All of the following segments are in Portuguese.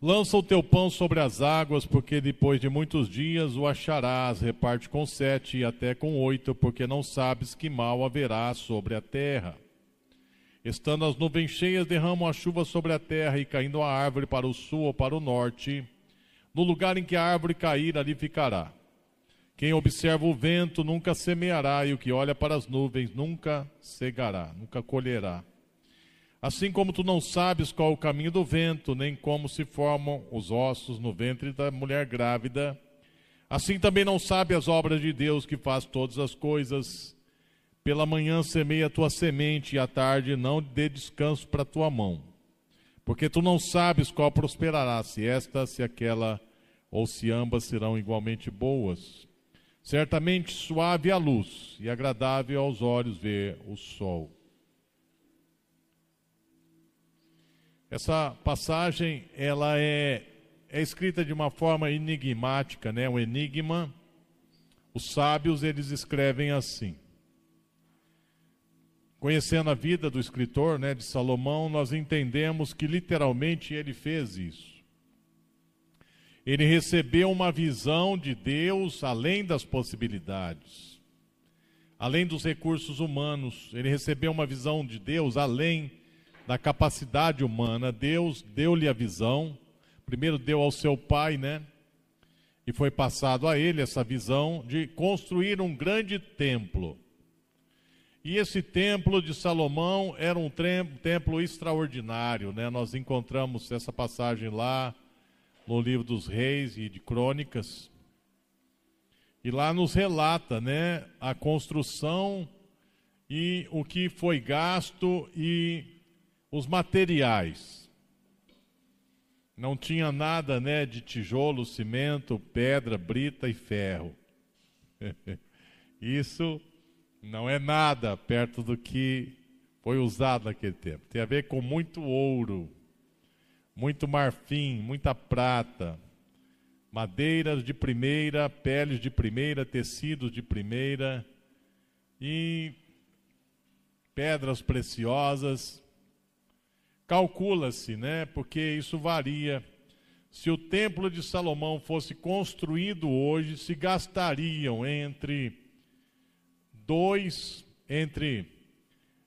Lança o teu pão sobre as águas, porque depois de muitos dias o acharás. Reparte com sete e até com oito, porque não sabes que mal haverá sobre a terra. Estando as nuvens cheias, derramam a chuva sobre a terra, e caindo a árvore para o sul ou para o norte, no lugar em que a árvore cair, ali ficará. Quem observa o vento nunca semeará, e o que olha para as nuvens nunca cegará, nunca colherá. Assim como tu não sabes qual o caminho do vento, nem como se formam os ossos no ventre da mulher grávida, assim também não sabe as obras de Deus que faz todas as coisas. Pela manhã semeia a tua semente e à tarde não dê descanso para tua mão. Porque tu não sabes qual prosperará, se esta, se aquela, ou se ambas serão igualmente boas. Certamente suave a luz e agradável aos olhos ver o sol. Essa passagem ela é, é escrita de uma forma enigmática, né? Um enigma. Os sábios eles escrevem assim. Conhecendo a vida do escritor, né, de Salomão, nós entendemos que literalmente ele fez isso. Ele recebeu uma visão de Deus além das possibilidades, além dos recursos humanos. Ele recebeu uma visão de Deus além da capacidade humana. Deus deu-lhe a visão, primeiro deu ao seu pai, né? E foi passado a ele essa visão de construir um grande templo. E esse templo de Salomão era um templo extraordinário, né? Nós encontramos essa passagem lá no livro dos Reis e de Crônicas. E lá nos relata, né, a construção e o que foi gasto e os materiais. Não tinha nada, né, de tijolo, cimento, pedra, brita e ferro. Isso não é nada perto do que foi usado naquele tempo. Tem a ver com muito ouro, muito marfim, muita prata, madeiras de primeira, peles de primeira, tecidos de primeira e pedras preciosas Calcula-se, né, porque isso varia. Se o templo de Salomão fosse construído hoje, se gastariam entre dois, entre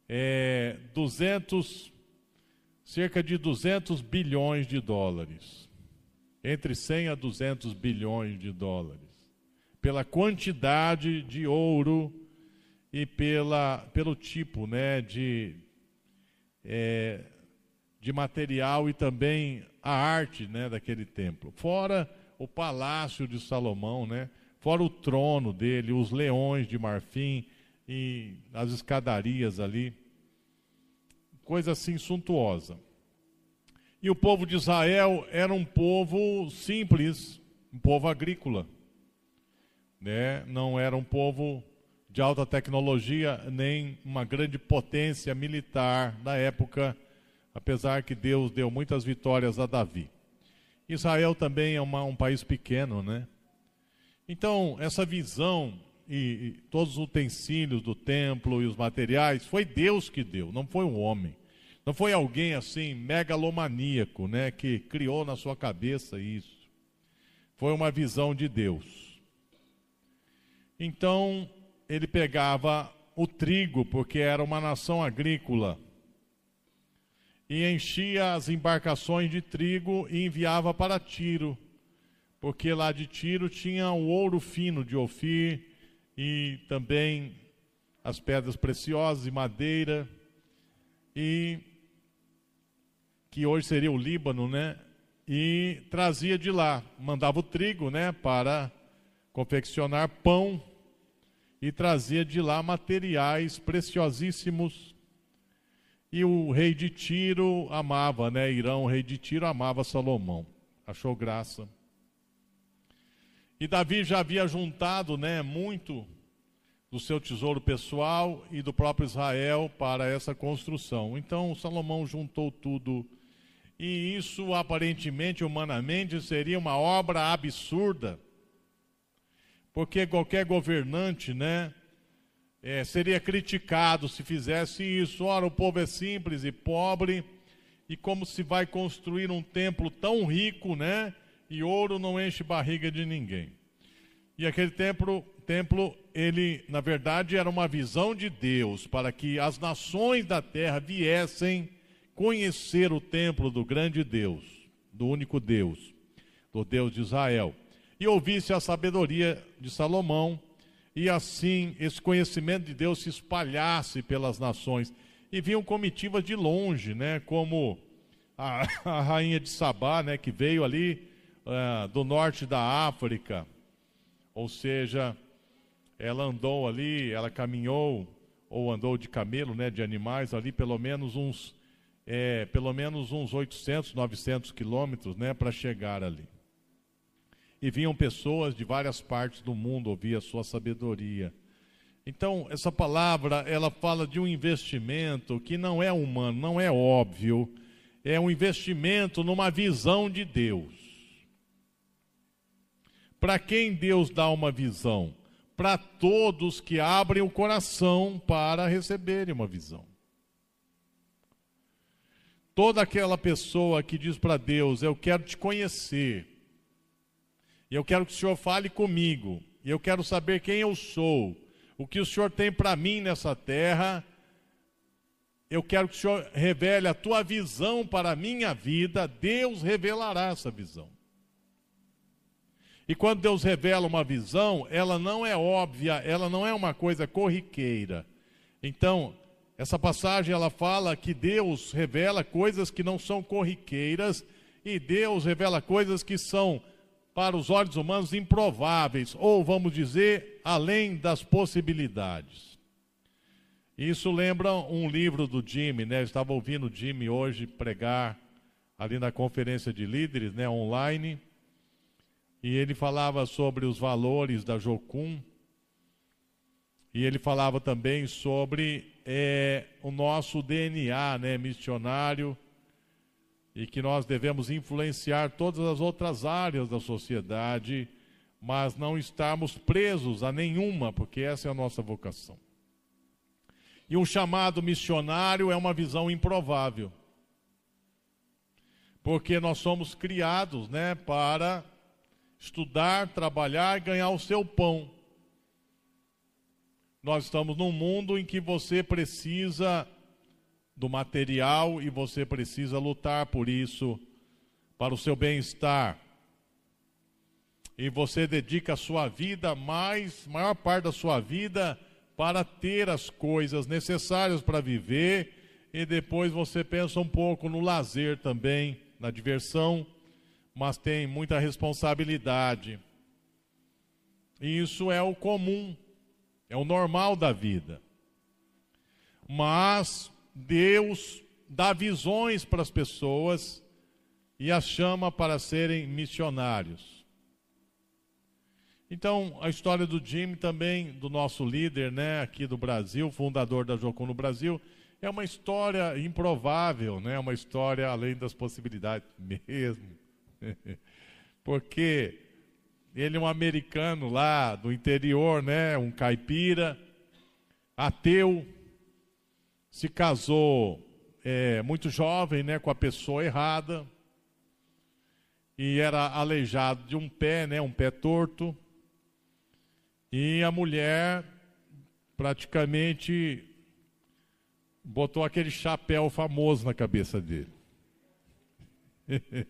é, 200, cerca de 200 bilhões de dólares. Entre 100 a 200 bilhões de dólares. Pela quantidade de ouro e pela, pelo tipo né, de. É, de material e também a arte né, daquele templo. Fora o palácio de Salomão, né? fora o trono dele, os leões de marfim e as escadarias ali. Coisa assim suntuosa. E o povo de Israel era um povo simples, um povo agrícola. Né? Não era um povo de alta tecnologia, nem uma grande potência militar da época apesar que Deus deu muitas vitórias a Davi. Israel também é uma, um país pequeno, né? Então, essa visão e, e, todos os utensílios do templo e os materiais, foi Deus que deu, não foi um homem. Não foi alguém assim, megalomaníaco, né, que criou na sua cabeça isso. Foi uma visão de Deus. Então, ele pegava o trigo, porque era uma nação agrícola e enchia as embarcações de trigo e enviava para Tiro, porque lá de Tiro tinha o ouro fino de Ofir e também as pedras preciosas e madeira, e que hoje seria o Líbano, né? E trazia de lá, mandava o trigo, né, para confeccionar pão e trazia de lá materiais preciosíssimos e o rei de Tiro amava, né? Irão, o rei de Tiro, amava Salomão. Achou graça. E Davi já havia juntado, né, muito do seu tesouro pessoal e do próprio Israel para essa construção. Então Salomão juntou tudo. E isso aparentemente, humanamente, seria uma obra absurda. Porque qualquer governante, né, é, seria criticado se fizesse isso. Ora, o povo é simples e pobre e como se vai construir um templo tão rico, né? E ouro não enche barriga de ninguém. E aquele templo, templo, ele, na verdade, era uma visão de Deus para que as nações da terra viessem conhecer o templo do grande Deus, do único Deus, do Deus de Israel, e ouvisse a sabedoria de Salomão, e assim esse conhecimento de Deus se espalhasse pelas nações e vinham comitivas de longe, né, como a, a rainha de Sabá, né, que veio ali uh, do norte da África, ou seja, ela andou ali, ela caminhou ou andou de camelo, né, de animais ali pelo menos uns, é, pelo menos uns 800, 900 quilômetros, né, para chegar ali. E vinham pessoas de várias partes do mundo ouvir a sua sabedoria. Então, essa palavra, ela fala de um investimento que não é humano, não é óbvio, é um investimento numa visão de Deus. Para quem Deus dá uma visão? Para todos que abrem o coração para receberem uma visão. Toda aquela pessoa que diz para Deus: Eu quero te conhecer, e eu quero que o Senhor fale comigo, e eu quero saber quem eu sou o que o Senhor tem para mim nessa terra. Eu quero que o Senhor revele a tua visão para a minha vida. Deus revelará essa visão. E quando Deus revela uma visão, ela não é óbvia, ela não é uma coisa corriqueira. Então, essa passagem ela fala que Deus revela coisas que não são corriqueiras e Deus revela coisas que são para os olhos humanos improváveis, ou vamos dizer, além das possibilidades. Isso lembra um livro do Jimmy, né? Eu estava ouvindo o Jimmy hoje pregar ali na conferência de líderes, né, online, e ele falava sobre os valores da Jocum, e ele falava também sobre é, o nosso DNA, né, missionário, e que nós devemos influenciar todas as outras áreas da sociedade, mas não estarmos presos a nenhuma, porque essa é a nossa vocação. E um chamado missionário é uma visão improvável. Porque nós somos criados, né, para estudar, trabalhar e ganhar o seu pão. Nós estamos num mundo em que você precisa do material e você precisa lutar por isso, para o seu bem-estar. E você dedica a sua vida, mais, maior parte da sua vida, para ter as coisas necessárias para viver, e depois você pensa um pouco no lazer também, na diversão, mas tem muita responsabilidade. E isso é o comum, é o normal da vida. Mas Deus dá visões para as pessoas e as chama para serem missionários. Então, a história do Jim também, do nosso líder, né, aqui do Brasil, fundador da Jocum no Brasil, é uma história improvável, né, uma história além das possibilidades mesmo. Porque ele é um americano lá do interior, né, um caipira, ateu, se casou é, muito jovem, né, com a pessoa errada, e era aleijado de um pé, né, um pé torto, e a mulher praticamente botou aquele chapéu famoso na cabeça dele.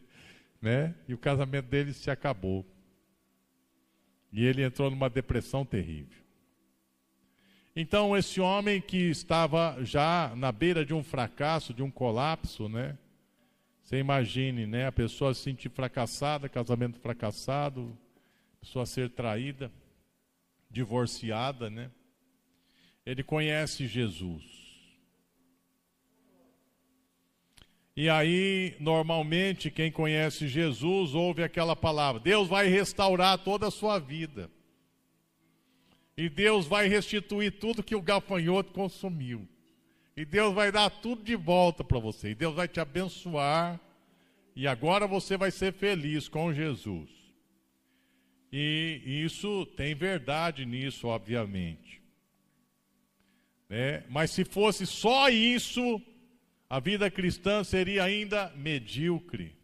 né? E o casamento dele se acabou. E ele entrou numa depressão terrível. Então, esse homem que estava já na beira de um fracasso, de um colapso, né? Você imagine, né? A pessoa se sentir fracassada, casamento fracassado, pessoa ser traída, divorciada, né? Ele conhece Jesus. E aí, normalmente, quem conhece Jesus ouve aquela palavra: Deus vai restaurar toda a sua vida. E Deus vai restituir tudo que o gafanhoto consumiu. E Deus vai dar tudo de volta para você. E Deus vai te abençoar. E agora você vai ser feliz com Jesus. E isso tem verdade nisso, obviamente. Né? Mas se fosse só isso, a vida cristã seria ainda medíocre.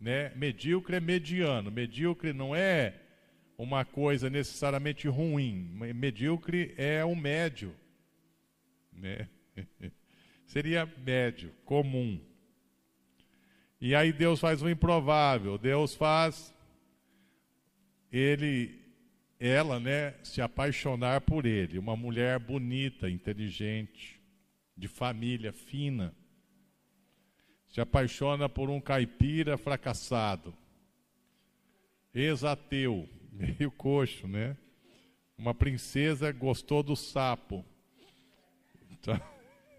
Né? Medíocre é mediano. Medíocre não é uma coisa necessariamente ruim. Medíocre é o médio. Né? seria médio, comum. E aí Deus faz o improvável. Deus faz ele ela, né, se apaixonar por ele, uma mulher bonita, inteligente, de família fina. Se apaixona por um caipira fracassado, ex-ateu, meio coxo, né? Uma princesa gostou do sapo. Então,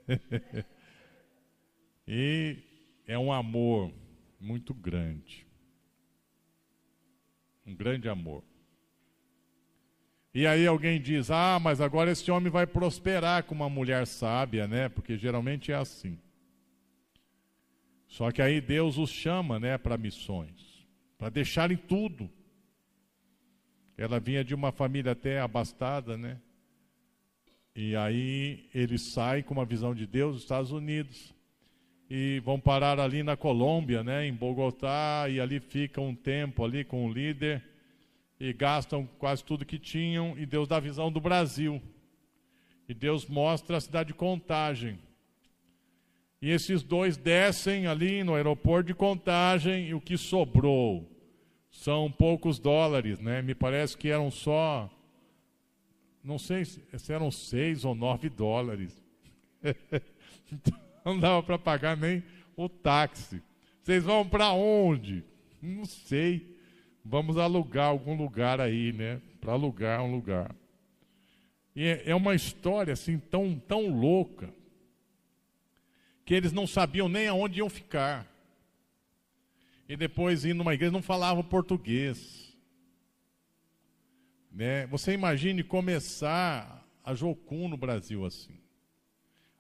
e é um amor muito grande. Um grande amor. E aí alguém diz: Ah, mas agora esse homem vai prosperar com uma mulher sábia, né? Porque geralmente é assim. Só que aí Deus os chama, né, para missões, para deixarem tudo. Ela vinha de uma família até abastada, né? E aí eles saem com uma visão de Deus dos Estados Unidos e vão parar ali na Colômbia, né, em Bogotá, e ali ficam um tempo ali com o líder e gastam quase tudo que tinham, e Deus dá a visão do Brasil. E Deus mostra a cidade de Contagem. E esses dois descem ali no aeroporto de Contagem, e o que sobrou são poucos dólares, né? Me parece que eram só, não sei se eram seis ou nove dólares. então, não dava para pagar nem o táxi. Vocês vão para onde? Não sei vamos alugar algum lugar aí, né? Para alugar um lugar. E é, é uma história assim tão, tão louca que eles não sabiam nem aonde iam ficar. E depois indo numa igreja não falavam português. Né? Você imagine começar a Jocum no Brasil assim.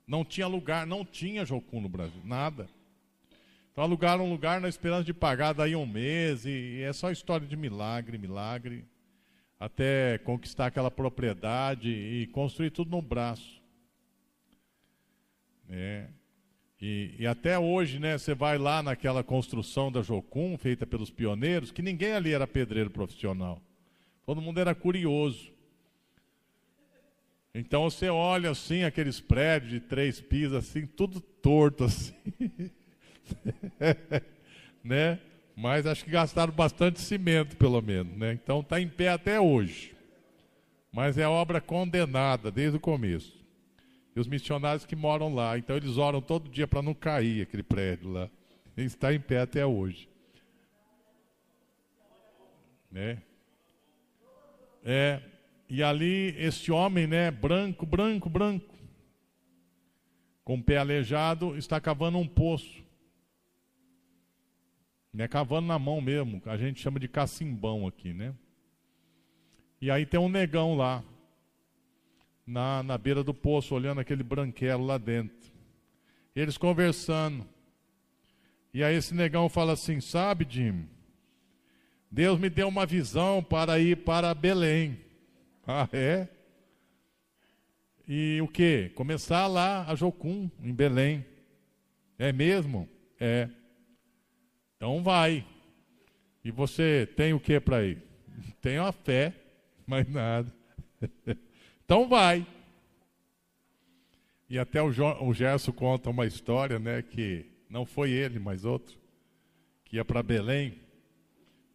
Não tinha lugar, não tinha Jocum no Brasil, nada. Então alugaram um lugar na esperança de pagar daí um mês, e, é só história de milagre, milagre, até conquistar aquela propriedade e construir tudo no braço. É. E, e, até hoje, né, você vai lá naquela construção da Jocum, feita pelos pioneiros, que ninguém ali era pedreiro profissional. Todo mundo era curioso. Então você olha assim, aqueles prédios de três pisos, assim, tudo torto assim. né? Mas acho que gastaram bastante cimento, pelo menos, né? Então está em pé até hoje. Mas é obra condenada desde o começo. E os missionários que moram lá, então eles oram todo dia para não cair aquele prédio lá. Ele está em pé até hoje. Né? É, e ali esse homem, né, branco, branco, branco, com o pé aleijado, está cavando um poço. Né, cavando na mão mesmo, a gente chama de cacimbão aqui, né? E aí tem um negão lá, na, na beira do poço, olhando aquele branquelo lá dentro. Eles conversando. E aí esse negão fala assim: Sabe, Jim, Deus me deu uma visão para ir para Belém. Ah, é? E o que? Começar lá a Jocum, em Belém. É mesmo? É. Então vai. E você tem o que para ir? Tenho a fé, mais nada. Então vai. E até o, jo, o Gerson conta uma história, né, que não foi ele, mas outro, que ia para Belém.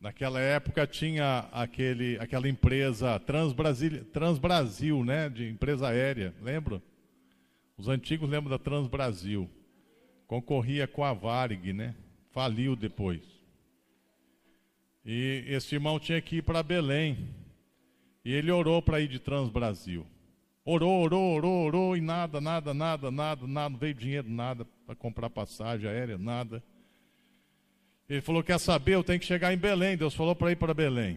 Naquela época tinha aquele, aquela empresa Transbrasil, Transbrasil, né, de empresa aérea, lembra? Os antigos lembram da Transbrasil. Concorria com a Varig, né? faliu depois. E esse irmão tinha que ir para Belém. E ele orou para ir de Transbrasil. Orou, orou, orou, orou, e nada, nada, nada, nada, nada, não veio dinheiro, nada para comprar passagem aérea, nada. Ele falou: Quer saber? Eu tenho que chegar em Belém. Deus falou para ir para Belém.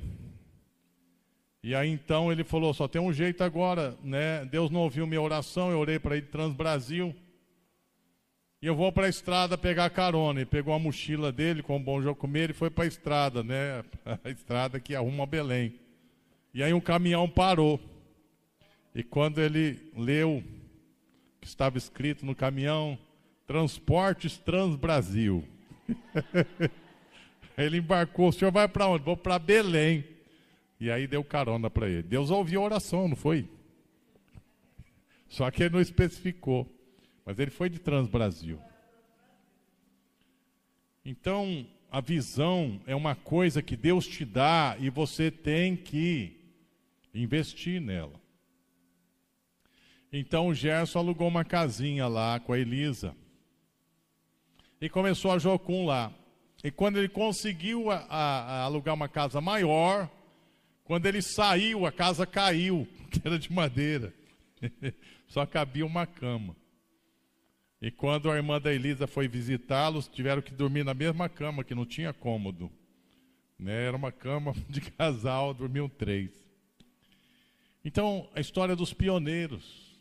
E aí então ele falou: Só tem um jeito agora, né? Deus não ouviu minha oração, eu orei para ir de Transbrasil. E eu vou para a estrada pegar carona. E pegou a mochila dele com um bom jogo comer e foi para a estrada, né? A estrada que arruma Belém. E aí um caminhão parou. E quando ele leu que estava escrito no caminhão, Transportes Transbrasil. ele embarcou, o senhor vai para onde? Vou para Belém. E aí deu carona para ele. Deus ouviu a oração, não foi? Só que ele não especificou. Mas ele foi de Transbrasil. Então, a visão é uma coisa que Deus te dá e você tem que investir nela. Então o Gerson alugou uma casinha lá com a Elisa. E começou a Jocum lá. E quando ele conseguiu a, a, a alugar uma casa maior, quando ele saiu, a casa caiu, era de madeira. Só cabia uma cama. E quando a irmã da Elisa foi visitá-los, tiveram que dormir na mesma cama, que não tinha cômodo. Né? Era uma cama de casal, dormiam três. Então, a história dos pioneiros.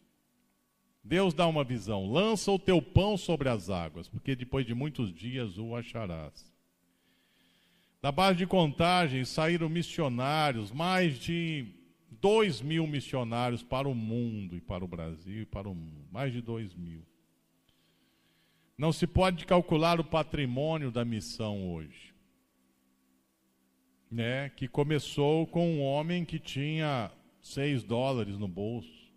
Deus dá uma visão: lança o teu pão sobre as águas, porque depois de muitos dias o acharás. Da base de contagem saíram missionários, mais de dois mil missionários para o mundo e para o Brasil e para o mundo, mais de dois mil. Não se pode calcular o patrimônio da missão hoje. Né, que começou com um homem que tinha seis dólares no bolso.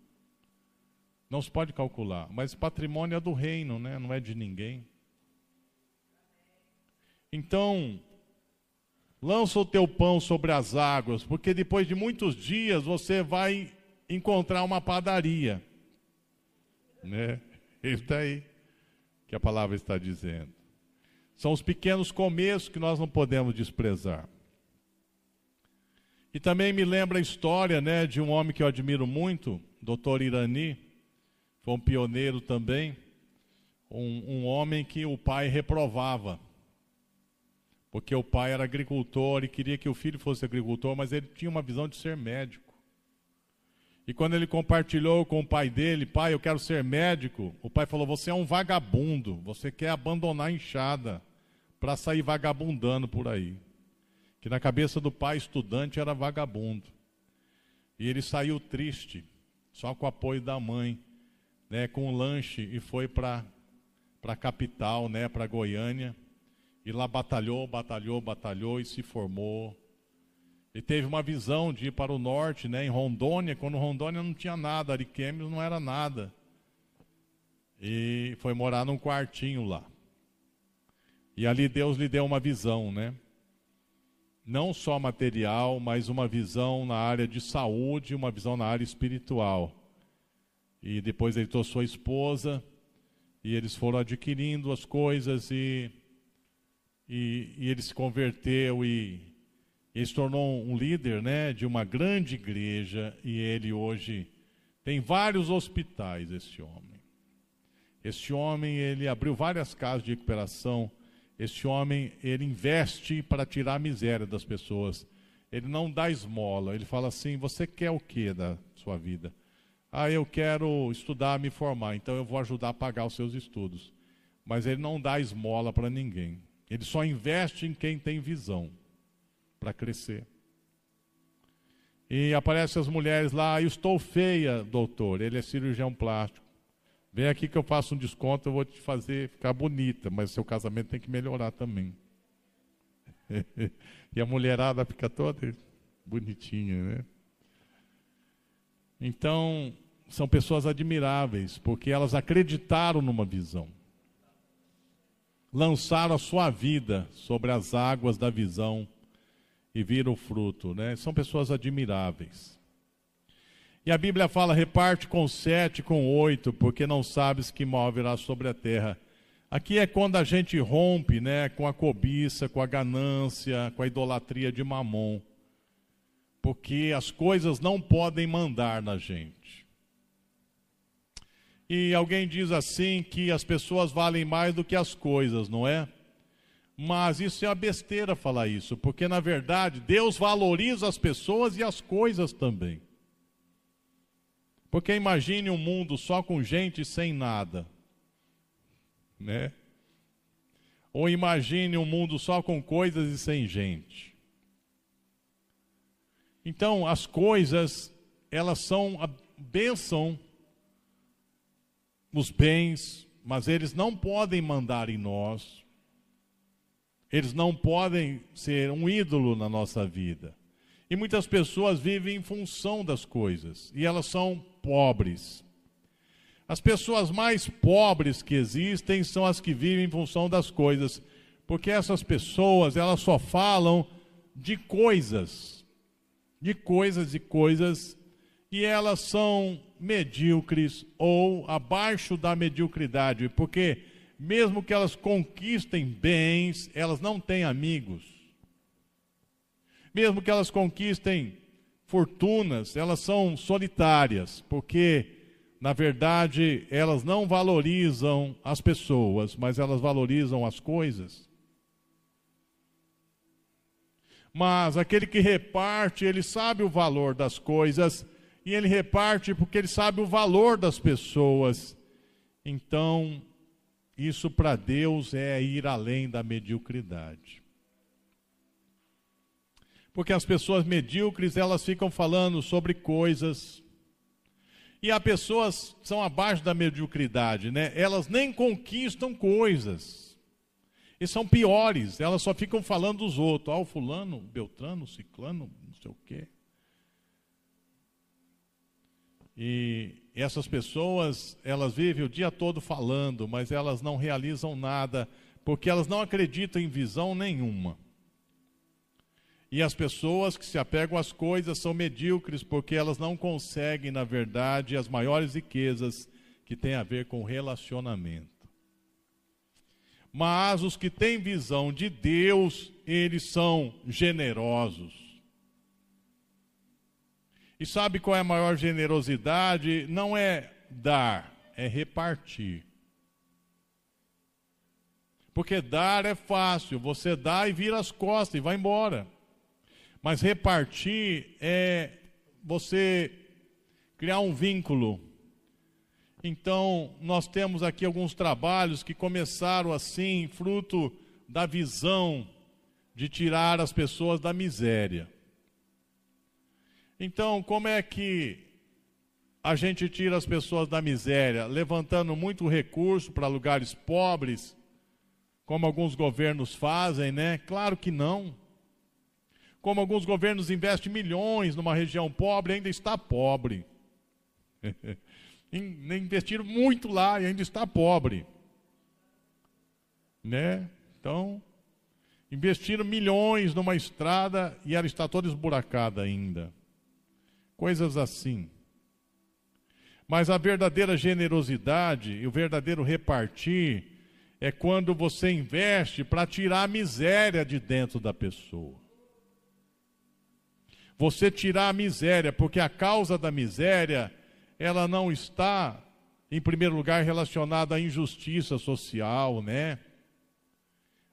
Não se pode calcular, mas patrimônio é do reino, né? não é de ninguém. Então, lança o teu pão sobre as águas, porque depois de muitos dias você vai encontrar uma padaria. Né? Está aí que a palavra está dizendo. São os pequenos começos que nós não podemos desprezar. E também me lembra a história né, de um homem que eu admiro muito, Dr. Irani, foi um pioneiro também, um, um homem que o pai reprovava, porque o pai era agricultor e queria que o filho fosse agricultor, mas ele tinha uma visão de ser médico. E quando ele compartilhou com o pai dele, pai, eu quero ser médico, o pai falou: Você é um vagabundo, você quer abandonar a enxada para sair vagabundando por aí. Que na cabeça do pai estudante era vagabundo. E ele saiu triste, só com o apoio da mãe né, com um lanche e foi para a capital, né, para Goiânia. E lá batalhou, batalhou, batalhou e se formou. E teve uma visão de ir para o norte, né, em Rondônia, quando Rondônia não tinha nada, Ariquemes não era nada. E foi morar num quartinho lá. E ali Deus lhe deu uma visão, né? Não só material, mas uma visão na área de saúde, uma visão na área espiritual. E depois ele trouxe sua esposa, e eles foram adquirindo as coisas, e, e, e ele se converteu e ele se tornou um líder né, de uma grande igreja, e ele hoje tem vários hospitais, esse homem. Este homem, ele abriu várias casas de recuperação. Este homem, ele investe para tirar a miséria das pessoas. Ele não dá esmola. Ele fala assim: Você quer o que da sua vida? Ah, eu quero estudar, me formar, então eu vou ajudar a pagar os seus estudos. Mas ele não dá esmola para ninguém. Ele só investe em quem tem visão para crescer. E aparecem as mulheres lá, eu estou feia, doutor. Ele é cirurgião plástico. Vem aqui que eu faço um desconto, eu vou te fazer ficar bonita, mas seu casamento tem que melhorar também. e a mulherada fica toda bonitinha, né? Então, são pessoas admiráveis, porque elas acreditaram numa visão. Lançaram a sua vida sobre as águas da visão e viram o fruto, né? São pessoas admiráveis. E a Bíblia fala: reparte com sete, com oito, porque não sabes que mal virá sobre a terra. Aqui é quando a gente rompe né, com a cobiça, com a ganância, com a idolatria de mamon. Porque as coisas não podem mandar na gente. E alguém diz assim que as pessoas valem mais do que as coisas, não é? Mas isso é a besteira falar isso, porque na verdade Deus valoriza as pessoas e as coisas também. Porque imagine um mundo só com gente sem nada, né? Ou imagine um mundo só com coisas e sem gente. Então, as coisas, elas são a bênção os bens, mas eles não podem mandar em nós. Eles não podem ser um ídolo na nossa vida. E muitas pessoas vivem em função das coisas, e elas são pobres. As pessoas mais pobres que existem são as que vivem em função das coisas, porque essas pessoas, elas só falam de coisas, de coisas e coisas, e elas são medíocres ou abaixo da mediocridade, porque mesmo que elas conquistem bens, elas não têm amigos. Mesmo que elas conquistem fortunas, elas são solitárias, porque na verdade elas não valorizam as pessoas, mas elas valorizam as coisas. Mas aquele que reparte, ele sabe o valor das coisas e ele reparte porque ele sabe o valor das pessoas. Então, isso para Deus é ir além da mediocridade. Porque as pessoas medíocres, elas ficam falando sobre coisas. E há pessoas que são abaixo da mediocridade, né? Elas nem conquistam coisas e são piores, elas só ficam falando dos outros. Ah, o fulano, Beltrano, Ciclano, não sei o quê. E essas pessoas, elas vivem o dia todo falando, mas elas não realizam nada, porque elas não acreditam em visão nenhuma. E as pessoas que se apegam às coisas são medíocres, porque elas não conseguem, na verdade, as maiores riquezas que têm a ver com relacionamento. Mas os que têm visão de Deus, eles são generosos. E sabe qual é a maior generosidade? Não é dar, é repartir. Porque dar é fácil, você dá e vira as costas e vai embora. Mas repartir é você criar um vínculo então, nós temos aqui alguns trabalhos que começaram assim, fruto da visão de tirar as pessoas da miséria. Então, como é que a gente tira as pessoas da miséria? Levantando muito recurso para lugares pobres, como alguns governos fazem, né? Claro que não. Como alguns governos investem milhões numa região pobre, ainda está pobre. investiram muito lá e ainda está pobre. Né? Então, investiram milhões numa estrada e ela está toda esburacada ainda. Coisas assim. Mas a verdadeira generosidade e o verdadeiro repartir é quando você investe para tirar a miséria de dentro da pessoa. Você tirar a miséria, porque a causa da miséria ela não está, em primeiro lugar, relacionada à injustiça social, né?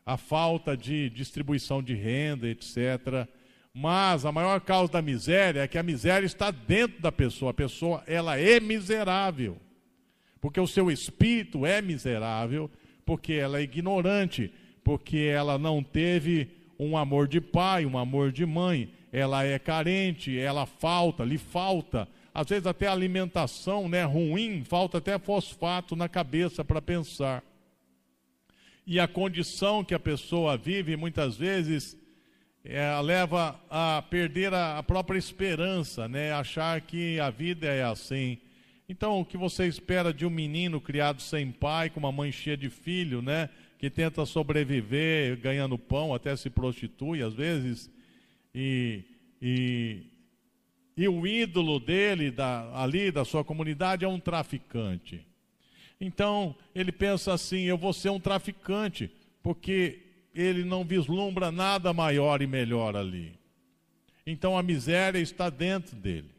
A falta de distribuição de renda, etc. Mas a maior causa da miséria é que a miséria está dentro da pessoa. A pessoa, ela é miserável. Porque o seu espírito é miserável, porque ela é ignorante, porque ela não teve um amor de pai, um amor de mãe, ela é carente, ela falta, lhe falta às vezes até alimentação né, ruim, falta até fosfato na cabeça para pensar. E a condição que a pessoa vive, muitas vezes, é, leva a perder a, a, própria esperança, né, achar que a vida é assim. Então, o que você espera de um menino criado sem pai, com uma mãe cheia de filho, né, que tenta sobreviver ganhando pão, até se prostitui às vezes, e, e e o ídolo dele, da, ali da sua comunidade, é um traficante. Então, ele pensa assim: eu vou ser um traficante, porque ele não vislumbra nada maior e melhor ali. Então, a miséria está dentro dele.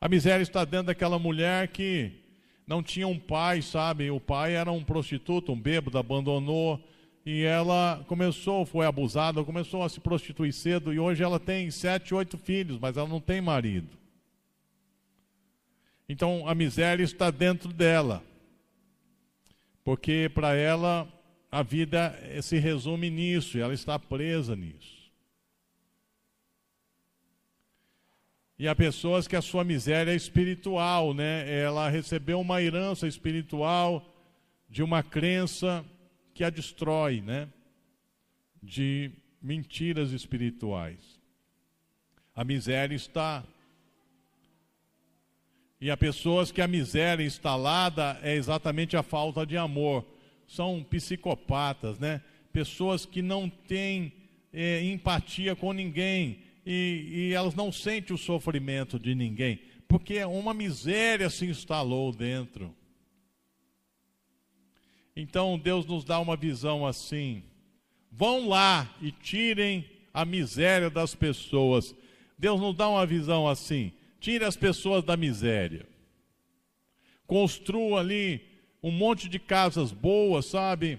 A miséria está dentro daquela mulher que não tinha um pai, sabe? O pai era um prostituto, um bêbado, abandonou e ela começou, foi abusada, começou a se prostituir cedo e hoje ela tem sete, oito filhos, mas ela não tem marido. Então a miséria está dentro dela, porque para ela a vida se resume nisso e ela está presa nisso. E há pessoas que a sua miséria é espiritual, né? Ela recebeu uma herança espiritual de uma crença que a destrói, né? De mentiras espirituais. A miséria está. E há pessoas que a miséria instalada é exatamente a falta de amor. São psicopatas, né? Pessoas que não têm é, empatia com ninguém e, e elas não sentem o sofrimento de ninguém, porque uma miséria se instalou dentro. Então Deus nos dá uma visão assim. Vão lá e tirem a miséria das pessoas. Deus nos dá uma visão assim. Tire as pessoas da miséria. Construa ali um monte de casas boas, sabe?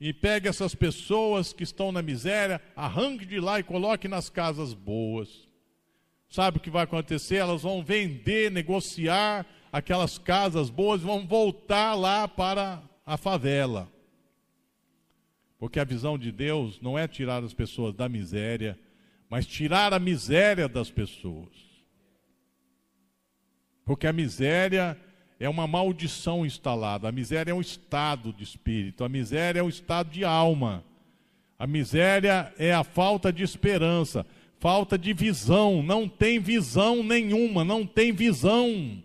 e pegue essas pessoas que estão na miséria, arranque de lá e coloque nas casas boas. Sabe o que vai acontecer? Elas vão vender, negociar aquelas casas boas e vão voltar lá para a favela. Porque a visão de Deus não é tirar as pessoas da miséria, mas tirar a miséria das pessoas. Porque a miséria é uma maldição instalada. A miséria é um estado de espírito, a miséria é um estado de alma. A miséria é a falta de esperança, falta de visão, não tem visão nenhuma, não tem visão.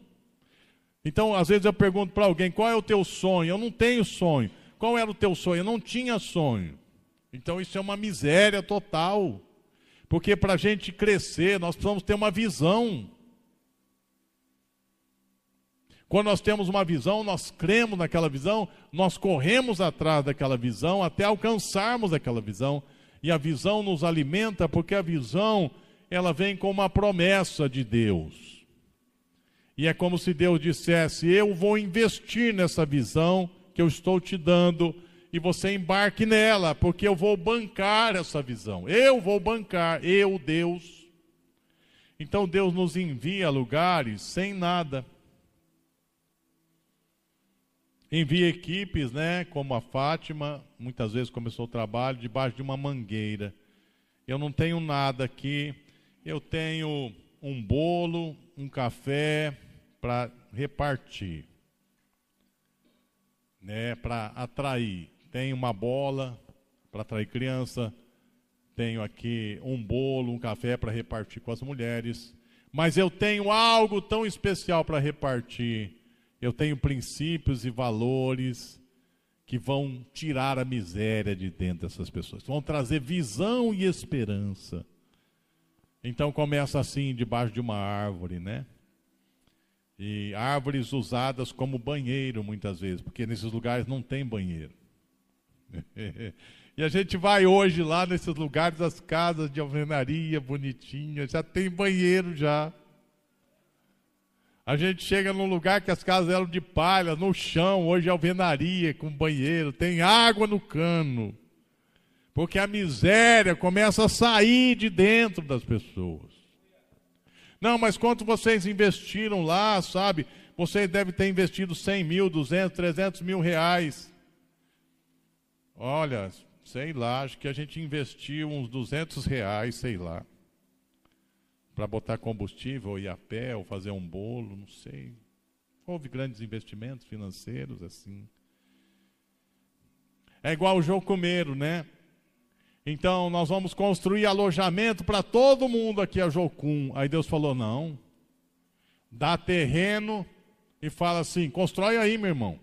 Então, às vezes eu pergunto para alguém: qual é o teu sonho? Eu não tenho sonho. Qual era o teu sonho? Eu não tinha sonho. Então, isso é uma miséria total. Porque para a gente crescer, nós precisamos ter uma visão. Quando nós temos uma visão, nós cremos naquela visão, nós corremos atrás daquela visão até alcançarmos aquela visão. E a visão nos alimenta porque a visão, ela vem com uma promessa de Deus. E é como se Deus dissesse: Eu vou investir nessa visão que eu estou te dando e você embarque nela, porque eu vou bancar essa visão. Eu vou bancar, eu, Deus. Então Deus nos envia a lugares sem nada Envia equipes, né, como a Fátima, muitas vezes começou o trabalho debaixo de uma mangueira. Eu não tenho nada aqui, eu tenho um bolo, um café para repartir, né, para atrair. Tenho uma bola para atrair criança, tenho aqui um bolo, um café para repartir com as mulheres, mas eu tenho algo tão especial para repartir eu tenho princípios e valores que vão tirar a miséria de dentro dessas pessoas, vão trazer visão e esperança. Então começa assim, debaixo de uma árvore, né? E árvores usadas como banheiro muitas vezes, porque nesses lugares não tem banheiro. e a gente vai hoje lá nesses lugares, as casas de alvenaria bonitinhas, já tem banheiro já. A gente chega num lugar que as casas eram de palha, no chão, hoje é alvenaria com banheiro, tem água no cano. Porque a miséria começa a sair de dentro das pessoas. Não, mas quanto vocês investiram lá, sabe? Vocês devem ter investido 100 mil, 200, 300 mil reais. Olha, sei lá, acho que a gente investiu uns 200 reais, sei lá para botar combustível, ou ir a pé, ou fazer um bolo, não sei. Houve grandes investimentos financeiros assim. É igual o Jocumeiro, né? Então nós vamos construir alojamento para todo mundo aqui a Jocum. Aí Deus falou: não. Dá terreno e fala assim: constrói aí, meu irmão.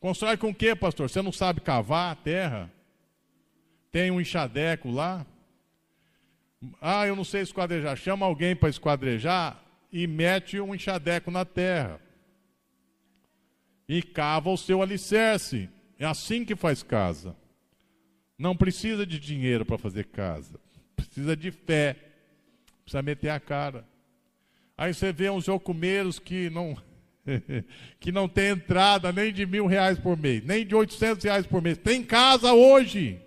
Constrói com o que, pastor? Você não sabe cavar a terra? Tem um enxadeco lá? Ah, eu não sei esquadrejar. Chama alguém para esquadrejar e mete um enxadeco na terra. E cava o seu alicerce. É assim que faz casa. Não precisa de dinheiro para fazer casa. Precisa de fé. Precisa meter a cara. Aí você vê uns jocumeiros que não que não tem entrada nem de mil reais por mês, nem de oitocentos reais por mês. Tem casa hoje.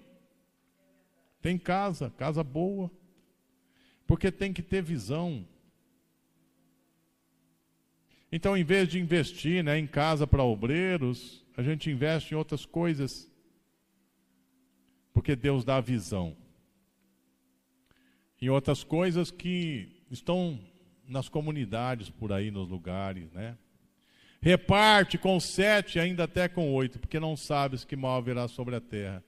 Tem casa, casa boa. Porque tem que ter visão. Então, em vez de investir né, em casa para obreiros, a gente investe em outras coisas. Porque Deus dá visão. Em outras coisas que estão nas comunidades por aí, nos lugares, né? Reparte com sete, ainda até com oito, porque não sabes que mal haverá sobre a terra.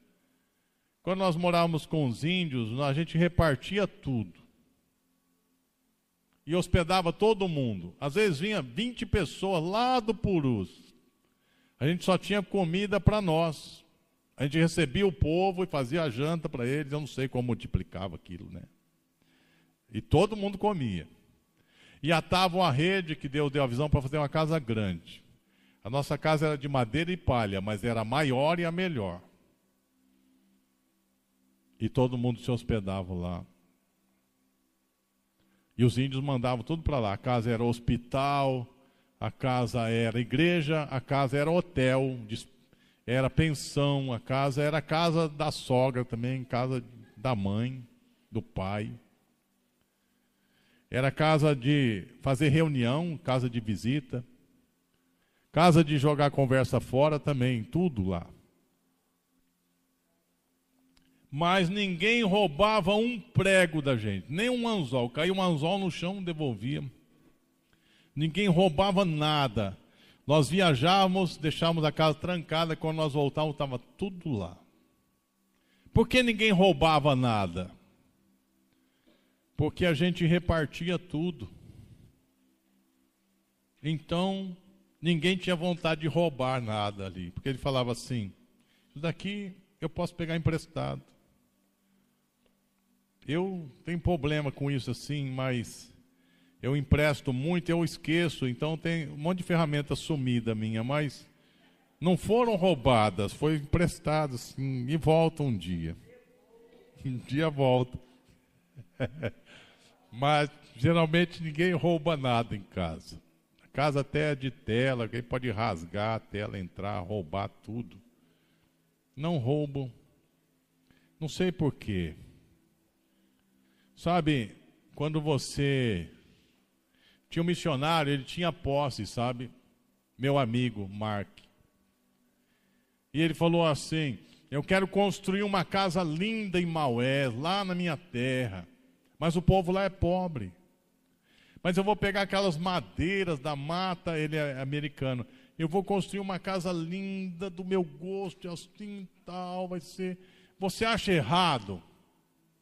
Quando nós morávamos com os índios, a gente repartia tudo. E hospedava todo mundo. Às vezes vinha 20 pessoas lá do Purus. A gente só tinha comida para nós. A gente recebia o povo e fazia a janta para eles. Eu não sei como multiplicava aquilo, né? E todo mundo comia. E atavam a rede que Deus deu a visão para fazer uma casa grande. A nossa casa era de madeira e palha, mas era a maior e a melhor. E todo mundo se hospedava lá. E os índios mandavam tudo para lá. A casa era hospital, a casa era igreja, a casa era hotel, era pensão, a casa era casa da sogra também, casa da mãe, do pai. Era casa de fazer reunião, casa de visita, casa de jogar conversa fora também, tudo lá. Mas ninguém roubava um prego da gente, nem um anzol. Caiu um anzol no chão, devolvia. Ninguém roubava nada. Nós viajávamos, deixávamos a casa trancada, quando nós voltávamos estava tudo lá. Por que ninguém roubava nada? porque a gente repartia tudo. Então, ninguém tinha vontade de roubar nada ali, porque ele falava assim: Isso daqui eu posso pegar emprestado. Eu tenho problema com isso assim, mas eu empresto muito, eu esqueço, então tem um monte de ferramenta sumida minha, mas não foram roubadas, foi emprestado assim, e volta um dia. Um dia volta. Mas geralmente ninguém rouba nada em casa. A casa até é de tela, alguém pode rasgar a tela, entrar, roubar tudo. Não roubam. Não sei porquê. Sabe, quando você. Tinha um missionário, ele tinha posse, sabe? Meu amigo, Mark. E ele falou assim: Eu quero construir uma casa linda em Maués, lá na minha terra. Mas o povo lá é pobre. Mas eu vou pegar aquelas madeiras da mata, ele é americano. Eu vou construir uma casa linda do meu gosto, assim tal, vai ser. Você acha errado?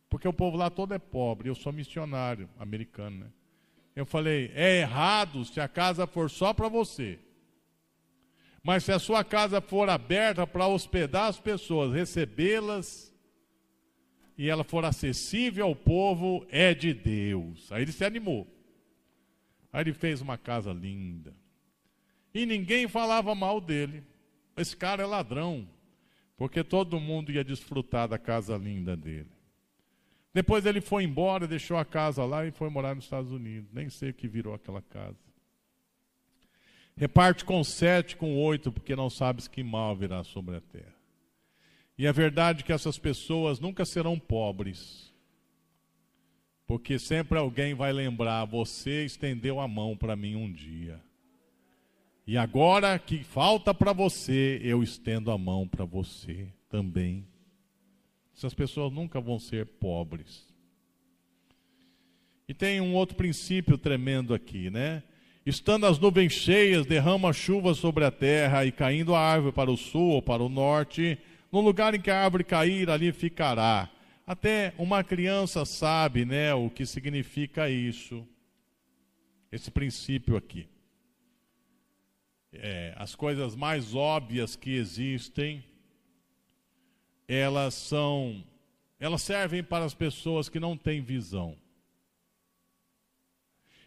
Porque o povo lá todo é pobre, eu sou missionário americano, né? Eu falei, é errado se a casa for só para você. Mas se a sua casa for aberta para hospedar as pessoas, recebê-las, e ela for acessível ao povo, é de Deus. Aí ele se animou. Aí ele fez uma casa linda. E ninguém falava mal dele. Esse cara é ladrão. Porque todo mundo ia desfrutar da casa linda dele. Depois ele foi embora, deixou a casa lá e foi morar nos Estados Unidos. Nem sei o que virou aquela casa. Reparte com sete, com oito, porque não sabes que mal virá sobre a terra. E a verdade é que essas pessoas nunca serão pobres. Porque sempre alguém vai lembrar: você estendeu a mão para mim um dia. E agora que falta para você, eu estendo a mão para você também. Essas pessoas nunca vão ser pobres. E tem um outro princípio tremendo aqui, né? Estando as nuvens cheias, derrama chuva sobre a terra, e caindo a árvore para o sul ou para o norte, no lugar em que a árvore cair, ali ficará. Até uma criança sabe né, o que significa isso, esse princípio aqui. É, as coisas mais óbvias que existem, elas são, elas servem para as pessoas que não têm visão.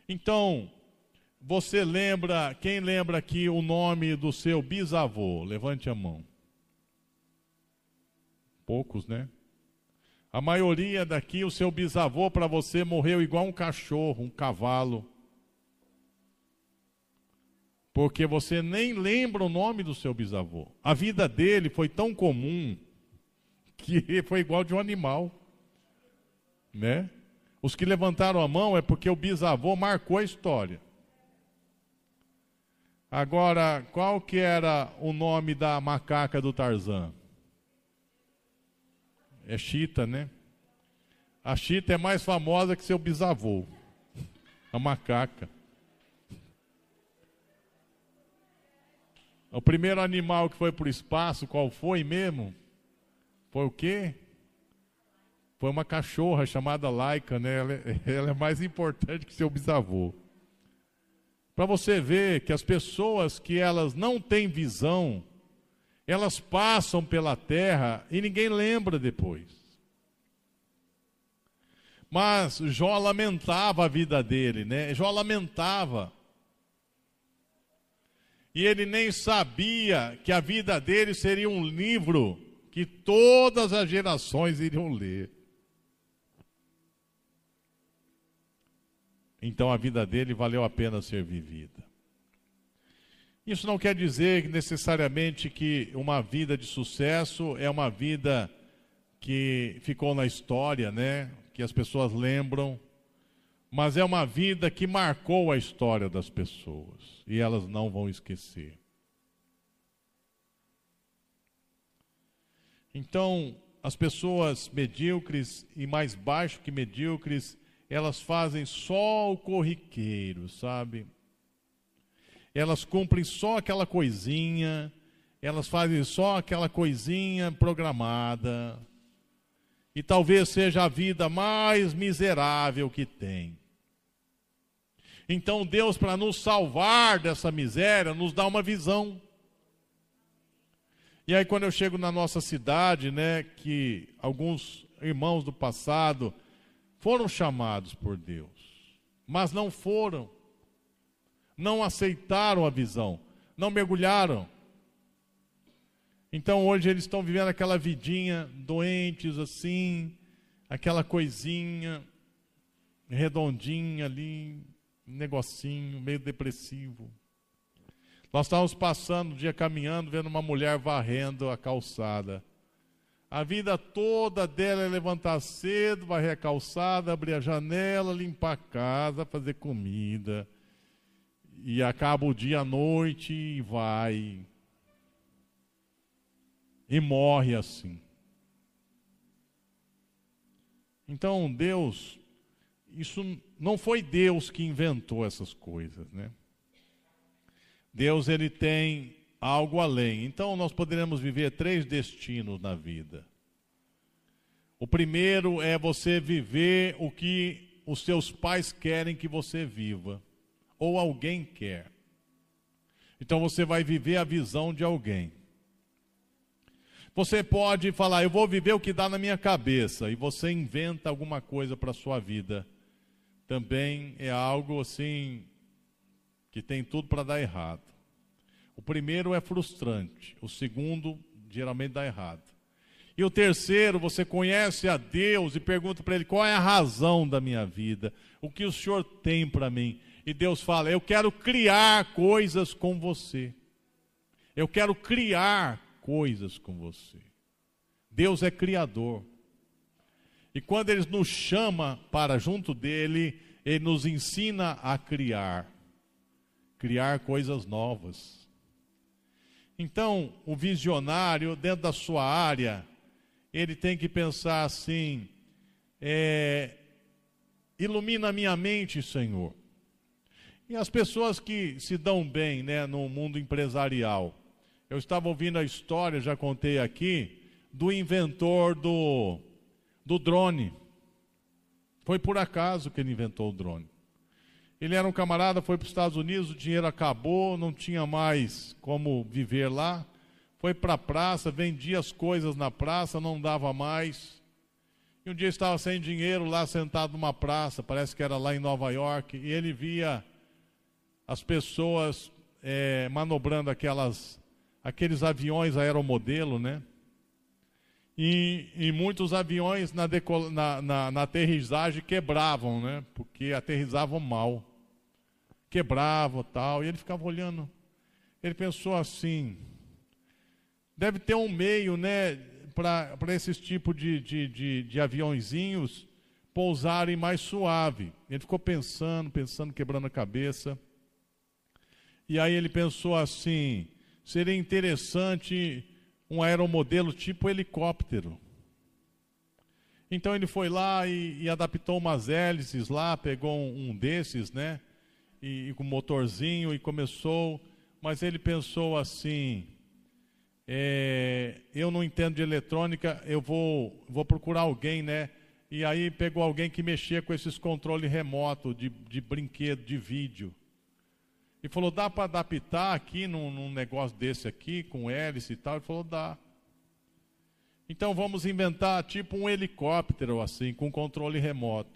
Então, você lembra, quem lembra aqui o nome do seu bisavô? Levante a mão poucos, né? A maioria daqui, o seu bisavô para você morreu igual um cachorro, um cavalo. Porque você nem lembra o nome do seu bisavô. A vida dele foi tão comum que foi igual de um animal. Né? Os que levantaram a mão é porque o bisavô marcou a história. Agora, qual que era o nome da macaca do Tarzan? É Chita, né? A Chita é mais famosa que seu bisavô. A macaca. O primeiro animal que foi para o espaço, qual foi mesmo? Foi o quê? Foi uma cachorra chamada Laika, né? Ela, é, ela é mais importante que seu bisavô. Para você ver que as pessoas que elas não têm visão, elas passam pela terra e ninguém lembra depois. Mas Jó lamentava a vida dele, né? Jó lamentava. E ele nem sabia que a vida dele seria um livro que todas as gerações iriam ler. Então a vida dele valeu a pena ser vivida. Isso não quer dizer necessariamente que uma vida de sucesso é uma vida que ficou na história, né? Que as pessoas lembram, mas é uma vida que marcou a história das pessoas e elas não vão esquecer. Então, as pessoas medíocres e mais baixo que medíocres, elas fazem só o corriqueiro, sabe? Elas cumprem só aquela coisinha, elas fazem só aquela coisinha programada. E talvez seja a vida mais miserável que tem. Então Deus, para nos salvar dessa miséria, nos dá uma visão. E aí quando eu chego na nossa cidade, né, que alguns irmãos do passado foram chamados por Deus, mas não foram, não aceitaram a visão, não mergulharam. Então hoje eles estão vivendo aquela vidinha, doentes assim, aquela coisinha redondinha ali, negocinho meio depressivo. Nós estávamos passando o dia caminhando, vendo uma mulher varrendo a calçada. A vida toda dela é levantar cedo, varrer a calçada, abrir a janela, limpar a casa, fazer comida. E acaba o dia à noite e vai. E morre assim. Então, Deus, isso não foi Deus que inventou essas coisas, né? Deus ele tem algo além. Então nós poderemos viver três destinos na vida. O primeiro é você viver o que os seus pais querem que você viva, ou alguém quer. Então você vai viver a visão de alguém. Você pode falar, eu vou viver o que dá na minha cabeça, e você inventa alguma coisa para a sua vida. Também é algo assim que tem tudo para dar errado. O primeiro é frustrante, o segundo geralmente dá errado. E o terceiro, você conhece a Deus e pergunta para Ele qual é a razão da minha vida, o que o Senhor tem para mim. E Deus fala: Eu quero criar coisas com você. Eu quero criar coisas com você. Deus é criador. E quando Ele nos chama para junto dele, Ele nos ensina a criar, criar coisas novas. Então, o visionário, dentro da sua área, ele tem que pensar assim: é, ilumina minha mente, Senhor. E as pessoas que se dão bem né, no mundo empresarial. Eu estava ouvindo a história, já contei aqui, do inventor do, do drone. Foi por acaso que ele inventou o drone. Ele era um camarada, foi para os Estados Unidos, o dinheiro acabou, não tinha mais como viver lá. Foi para a praça, vendia as coisas na praça, não dava mais. E um dia estava sem dinheiro lá sentado numa praça, parece que era lá em Nova York, e ele via as pessoas é, manobrando aquelas, aqueles aviões aeromodelo, né? E, e muitos aviões na, na, na, na aterrissagem quebravam, né? Porque aterrizavam mal quebrava tal, e ele ficava olhando. Ele pensou assim: deve ter um meio, né, para esses tipos de, de, de, de aviãozinhos pousarem mais suave. Ele ficou pensando, pensando, quebrando a cabeça. E aí ele pensou assim: seria interessante um aeromodelo tipo helicóptero. Então ele foi lá e, e adaptou umas hélices lá, pegou um, um desses, né? E, e com motorzinho e começou. Mas ele pensou assim: é, eu não entendo de eletrônica, eu vou, vou procurar alguém, né? E aí pegou alguém que mexia com esses controles remotos de, de brinquedo, de vídeo. E falou, dá para adaptar aqui num, num, negócio desse aqui, com hélice e tal? Ele falou, dá. Então vamos inventar tipo um helicóptero assim, com controle remoto.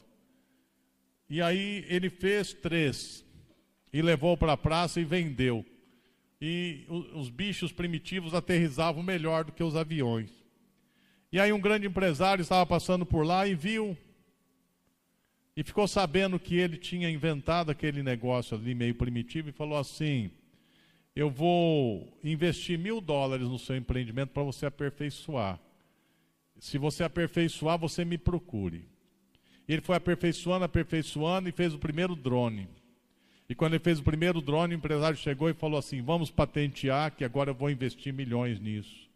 E aí ele fez três. E levou para a praça e vendeu. E os bichos primitivos aterrizavam melhor do que os aviões. E aí um grande empresário estava passando por lá e viu. E ficou sabendo que ele tinha inventado aquele negócio ali meio primitivo e falou assim: Eu vou investir mil dólares no seu empreendimento para você aperfeiçoar. Se você aperfeiçoar, você me procure. E ele foi aperfeiçoando, aperfeiçoando e fez o primeiro drone. E quando ele fez o primeiro drone, o empresário chegou e falou assim: Vamos patentear, que agora eu vou investir milhões nisso.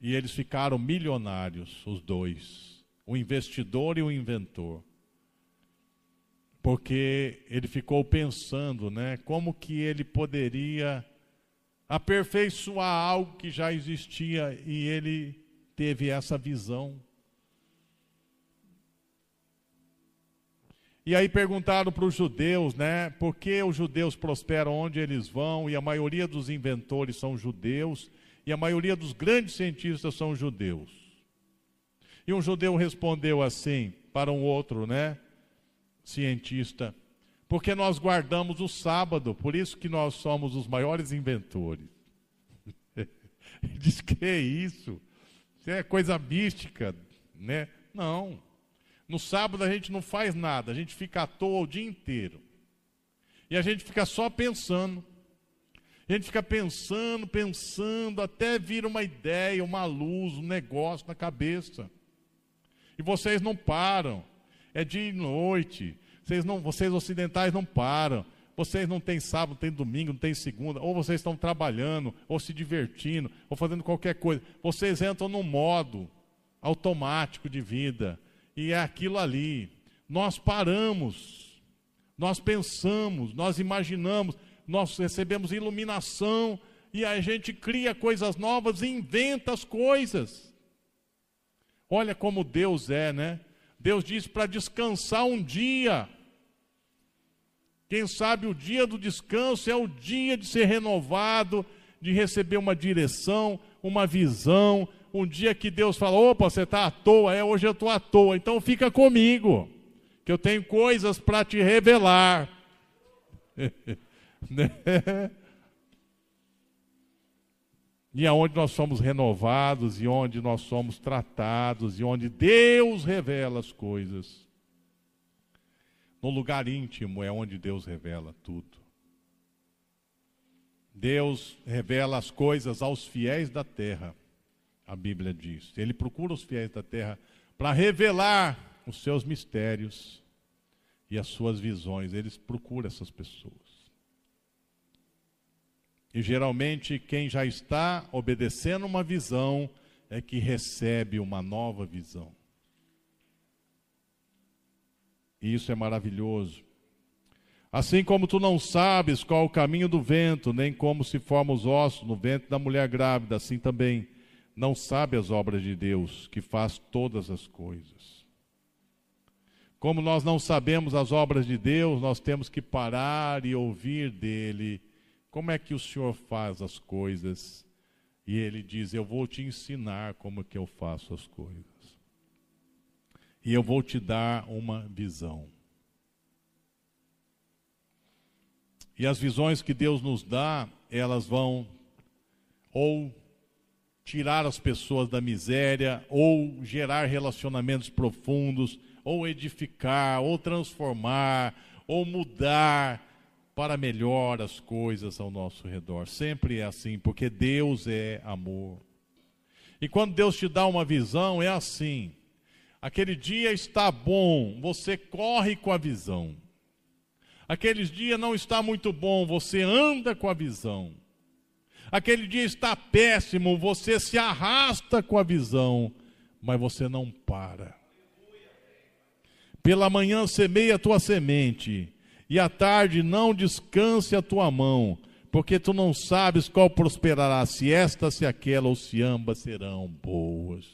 E eles ficaram milionários, os dois, o investidor e o inventor. Porque ele ficou pensando, né, como que ele poderia aperfeiçoar algo que já existia e ele teve essa visão. E aí perguntaram para os judeus, né, por que os judeus prosperam onde eles vão e a maioria dos inventores são judeus e a maioria dos grandes cientistas são judeus. E um judeu respondeu assim para um outro, né, cientista, porque nós guardamos o sábado, por isso que nós somos os maiores inventores. Diz que é isso? Isso é coisa mística, né? Não. No sábado a gente não faz nada, a gente fica à toa o dia inteiro. E a gente fica só pensando. A gente fica pensando, pensando, até vir uma ideia, uma luz, um negócio na cabeça. E vocês não param. É dia e noite. Vocês, não, vocês ocidentais não param. Vocês não têm sábado, não têm domingo, não têm segunda. Ou vocês estão trabalhando, ou se divertindo, ou fazendo qualquer coisa. Vocês entram num modo automático de vida. E é aquilo ali. Nós paramos. Nós pensamos, nós imaginamos nós recebemos iluminação e a gente cria coisas novas e inventa as coisas. Olha como Deus é, né? Deus diz para descansar um dia. Quem sabe o dia do descanso é o dia de ser renovado, de receber uma direção, uma visão. Um dia que Deus fala: opa, você está à toa, é, hoje eu estou à toa, então fica comigo, que eu tenho coisas para te revelar. Né? e aonde nós somos renovados, e onde nós somos tratados, e onde Deus revela as coisas. No lugar íntimo é onde Deus revela tudo. Deus revela as coisas aos fiéis da terra, a Bíblia diz. Ele procura os fiéis da terra para revelar os seus mistérios e as suas visões. Eles procuram essas pessoas. E geralmente quem já está obedecendo uma visão é que recebe uma nova visão. E isso é maravilhoso. Assim como tu não sabes qual o caminho do vento, nem como se formam os ossos no ventre da mulher grávida, assim também não sabe as obras de Deus, que faz todas as coisas. Como nós não sabemos as obras de Deus, nós temos que parar e ouvir dele como é que o Senhor faz as coisas? E ele diz: Eu vou te ensinar como que eu faço as coisas. E eu vou te dar uma visão. E as visões que Deus nos dá, elas vão ou tirar as pessoas da miséria, ou gerar relacionamentos profundos, ou edificar, ou transformar, ou mudar para melhor as coisas ao nosso redor. Sempre é assim, porque Deus é amor. E quando Deus te dá uma visão, é assim. Aquele dia está bom, você corre com a visão. Aquele dia não está muito bom, você anda com a visão. Aquele dia está péssimo, você se arrasta com a visão. mas você não para. Pela manhã semeia a tua semente, e à tarde não descanse a tua mão, porque tu não sabes qual prosperará, se esta, se aquela ou se ambas serão boas.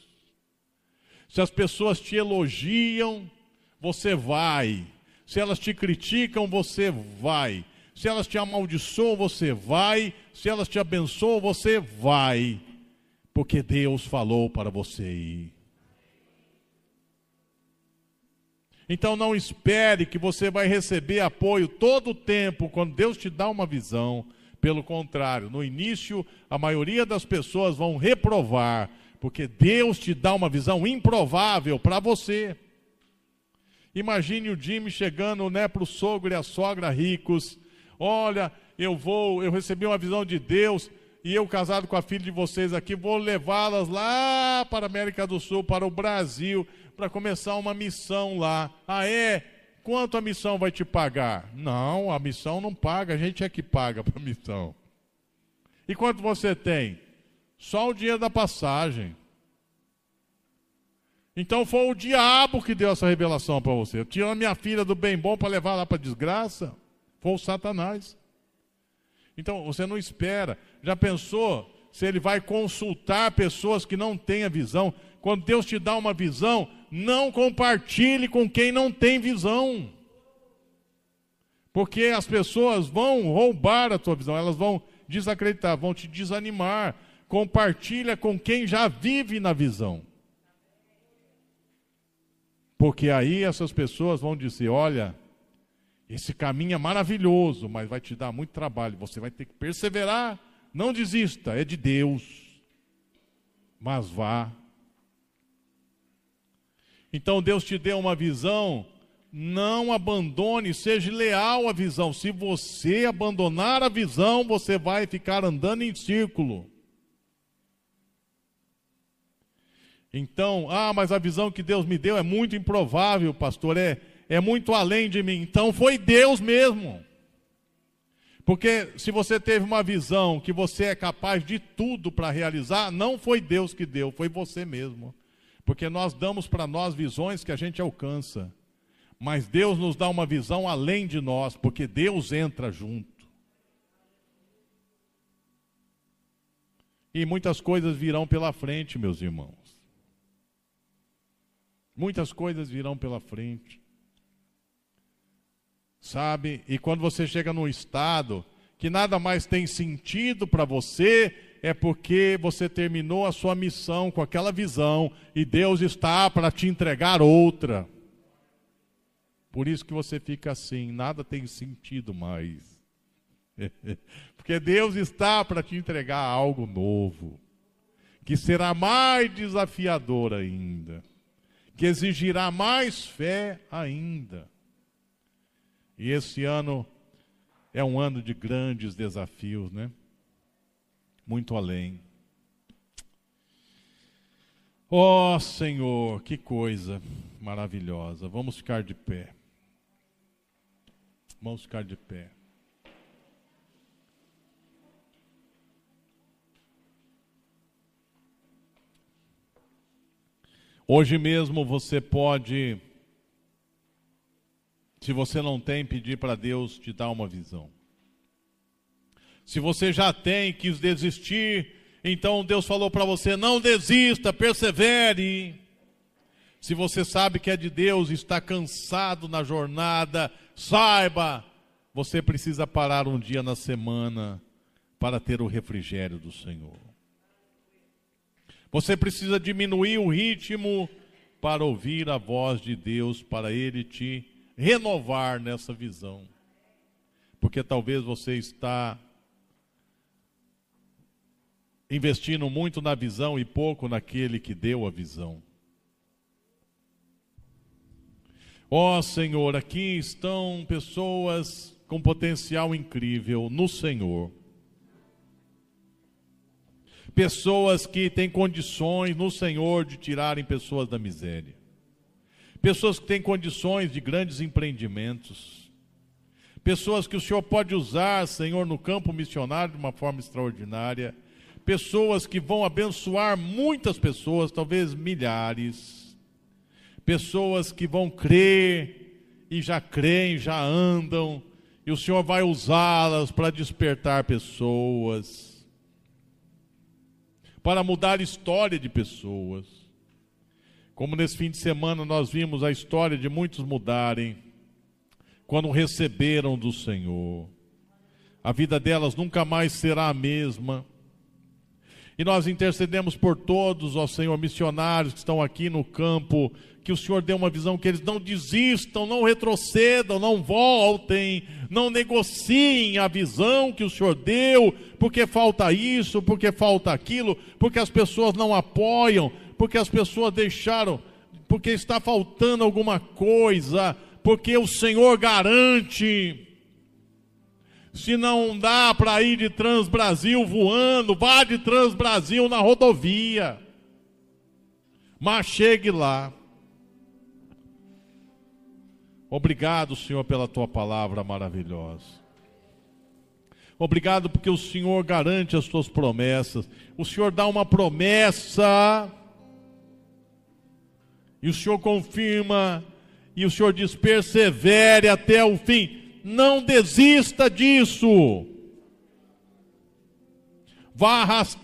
Se as pessoas te elogiam, você vai. Se elas te criticam, você vai. Se elas te amaldiçoam, você vai. Se elas te abençoam, você vai. Porque Deus falou para você ir. Então não espere que você vai receber apoio todo o tempo quando Deus te dá uma visão. Pelo contrário, no início a maioria das pessoas vão reprovar, porque Deus te dá uma visão improvável para você. Imagine o Jimmy chegando né, para o sogro e a sogra ricos. Olha, eu vou, eu recebi uma visão de Deus e eu casado com a filha de vocês aqui, vou levá-las lá para a América do Sul, para o Brasil para começar uma missão lá. Ah, é? Quanto a missão vai te pagar? Não, a missão não paga, a gente é que paga para a missão. E quanto você tem? Só o dia da passagem. Então foi o diabo que deu essa revelação para você. Tirando minha filha do bem bom para levar lá para desgraça. Foi o Satanás. Então você não espera. Já pensou se ele vai consultar pessoas que não têm a visão? Quando Deus te dá uma visão, não compartilhe com quem não tem visão. Porque as pessoas vão roubar a tua visão, elas vão desacreditar, vão te desanimar. Compartilha com quem já vive na visão. Porque aí essas pessoas vão dizer: olha, esse caminho é maravilhoso, mas vai te dar muito trabalho. Você vai ter que perseverar. Não desista, é de Deus. Mas vá então Deus te deu uma visão, não abandone, seja leal à visão. Se você abandonar a visão, você vai ficar andando em círculo. Então, ah, mas a visão que Deus me deu é muito improvável, pastor, é, é muito além de mim. Então foi Deus mesmo. Porque se você teve uma visão que você é capaz de tudo para realizar, não foi Deus que deu, foi você mesmo. Porque nós damos para nós visões que a gente alcança. Mas Deus nos dá uma visão além de nós, porque Deus entra junto. E muitas coisas virão pela frente, meus irmãos. Muitas coisas virão pela frente. Sabe? E quando você chega num estado que nada mais tem sentido para você, é porque você terminou a sua missão com aquela visão e Deus está para te entregar outra. Por isso que você fica assim, nada tem sentido mais. porque Deus está para te entregar algo novo, que será mais desafiador ainda, que exigirá mais fé ainda. E esse ano é um ano de grandes desafios, né? muito além. Ó oh, Senhor, que coisa maravilhosa. Vamos ficar de pé. Vamos ficar de pé. Hoje mesmo você pode, se você não tem, pedir para Deus te dar uma visão. Se você já tem, quis desistir, então Deus falou para você: não desista, persevere. Se você sabe que é de Deus, está cansado na jornada, saiba, você precisa parar um dia na semana para ter o refrigério do Senhor. Você precisa diminuir o ritmo para ouvir a voz de Deus, para Ele te renovar nessa visão. Porque talvez você está investindo muito na visão e pouco naquele que deu a visão. Ó oh, Senhor, aqui estão pessoas com potencial incrível no Senhor. Pessoas que têm condições no Senhor de tirarem pessoas da miséria. Pessoas que têm condições de grandes empreendimentos. Pessoas que o Senhor pode usar, Senhor, no campo missionário de uma forma extraordinária pessoas que vão abençoar muitas pessoas, talvez milhares, pessoas que vão crer e já creem, já andam, e o Senhor vai usá-las para despertar pessoas, para mudar a história de pessoas. Como nesse fim de semana nós vimos a história de muitos mudarem quando receberam do Senhor. A vida delas nunca mais será a mesma. E nós intercedemos por todos, ó Senhor, missionários que estão aqui no campo, que o Senhor dê uma visão que eles não desistam, não retrocedam, não voltem, não negociem a visão que o Senhor deu, porque falta isso, porque falta aquilo, porque as pessoas não apoiam, porque as pessoas deixaram, porque está faltando alguma coisa, porque o Senhor garante. Se não dá para ir de Transbrasil voando, vá de Transbrasil na rodovia. Mas chegue lá. Obrigado, Senhor, pela tua palavra maravilhosa. Obrigado porque o Senhor garante as tuas promessas. O Senhor dá uma promessa. E o Senhor confirma. E o Senhor diz: persevere até o fim não desista disso. Vá arrastando